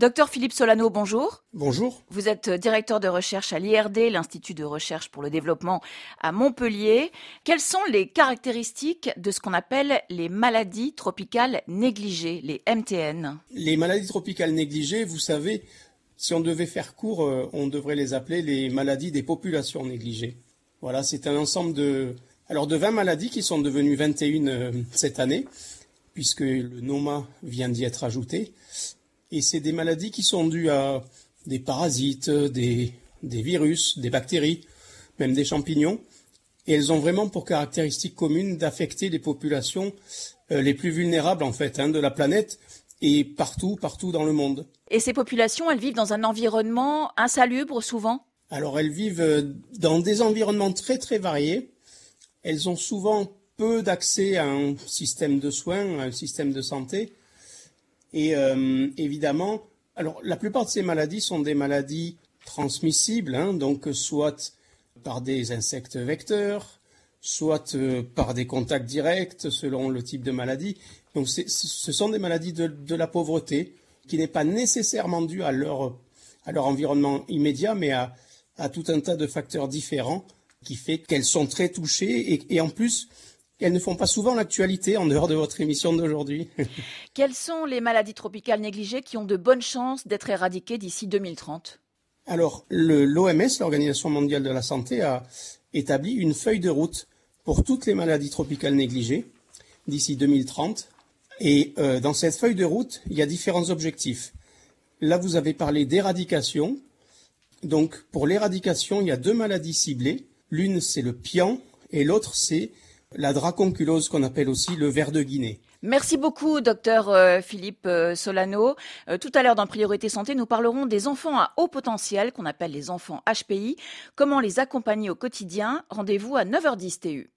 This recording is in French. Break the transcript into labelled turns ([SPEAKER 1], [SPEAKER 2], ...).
[SPEAKER 1] Docteur Philippe Solano, bonjour.
[SPEAKER 2] Bonjour.
[SPEAKER 1] Vous êtes directeur de recherche à l'IRD, l'Institut de recherche pour le développement à Montpellier. Quelles sont les caractéristiques de ce qu'on appelle les maladies tropicales négligées, les MTN
[SPEAKER 2] Les maladies tropicales négligées, vous savez, si on devait faire court, euh, on devrait les appeler les maladies des populations négligées. Voilà, c'est un ensemble de, alors de 20 maladies qui sont devenues 21 euh, cette année, puisque le NOMA vient d'y être ajouté. Et c'est des maladies qui sont dues à des parasites, des, des virus, des bactéries, même des champignons. Et elles ont vraiment pour caractéristique commune d'affecter les populations euh, les plus vulnérables en fait hein, de la planète et partout, partout dans le monde.
[SPEAKER 1] Et ces populations, elles vivent dans un environnement insalubre souvent?
[SPEAKER 2] Alors elles vivent euh, dans des environnements très très variés. Elles ont souvent peu d'accès à un système de soins, à un système de santé. Et euh, évidemment, alors la plupart de ces maladies sont des maladies transmissibles, hein, donc soit par des insectes vecteurs, soit euh, par des contacts directs selon le type de maladie. Donc ce sont des maladies de, de la pauvreté qui n'est pas nécessairement due à leur, à leur environnement immédiat, mais à, à tout un tas de facteurs différents qui fait qu'elles sont très touchées et, et en plus elles ne font pas souvent l'actualité en dehors de votre émission d'aujourd'hui.
[SPEAKER 1] Quelles sont les maladies tropicales négligées qui ont de bonnes chances d'être éradiquées d'ici 2030
[SPEAKER 2] Alors, l'OMS, l'Organisation mondiale de la santé, a établi une feuille de route pour toutes les maladies tropicales négligées d'ici 2030. Et euh, dans cette feuille de route, il y a différents objectifs. Là, vous avez parlé d'éradication. Donc, pour l'éradication, il y a deux maladies ciblées. L'une, c'est le pian, et l'autre, c'est la draconculose qu'on appelle aussi le ver de Guinée.
[SPEAKER 1] Merci beaucoup, docteur euh, Philippe euh, Solano. Euh, tout à l'heure, dans Priorité Santé, nous parlerons des enfants à haut potentiel, qu'on appelle les enfants HPI. Comment les accompagner au quotidien? Rendez-vous à 9h10 TU.